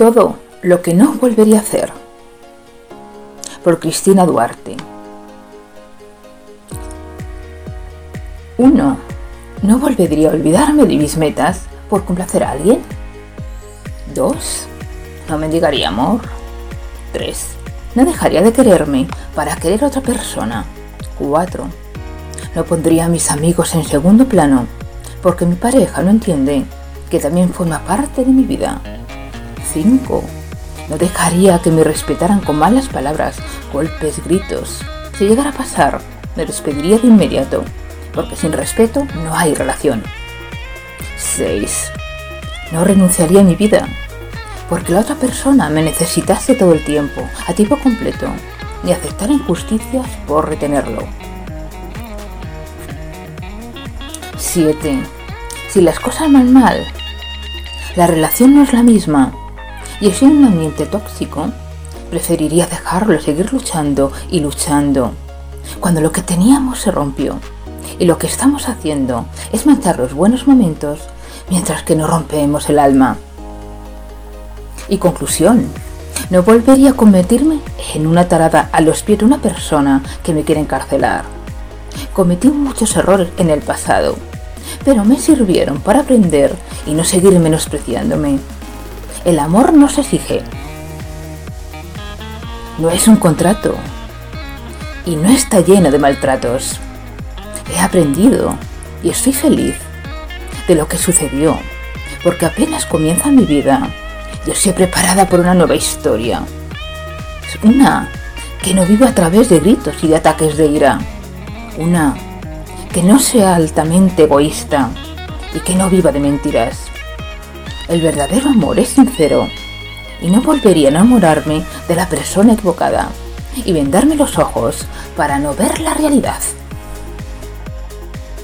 Todo lo que no volvería a hacer. Por Cristina Duarte. 1. No volvería a olvidarme de mis metas por complacer a alguien. 2. No me mendigaría amor. 3. No dejaría de quererme para querer a otra persona. 4. No pondría a mis amigos en segundo plano porque mi pareja no entiende que también forma parte de mi vida. 5. No dejaría que me respetaran con malas palabras, golpes, gritos. Si llegara a pasar, me despediría de inmediato, porque sin respeto no hay relación. 6. No renunciaría a mi vida, porque la otra persona me necesitase todo el tiempo, a tiempo completo, ni aceptar injusticias por retenerlo. 7. Si las cosas van mal, la relación no es la misma y es en un ambiente tóxico, preferiría dejarlo seguir luchando y luchando. Cuando lo que teníamos se rompió y lo que estamos haciendo es manchar los buenos momentos mientras que no rompemos el alma. Y conclusión, no volvería a convertirme en una tarada a los pies de una persona que me quiere encarcelar. Cometí muchos errores en el pasado, pero me sirvieron para aprender y no seguir menospreciándome. El amor no se exige. No es un contrato. Y no está lleno de maltratos. He aprendido y estoy feliz de lo que sucedió, porque apenas comienza mi vida. Yo estoy preparada por una nueva historia. Una que no viva a través de gritos y de ataques de ira. Una que no sea altamente egoísta y que no viva de mentiras. El verdadero amor es sincero y no volvería a enamorarme de la persona equivocada y vendarme los ojos para no ver la realidad.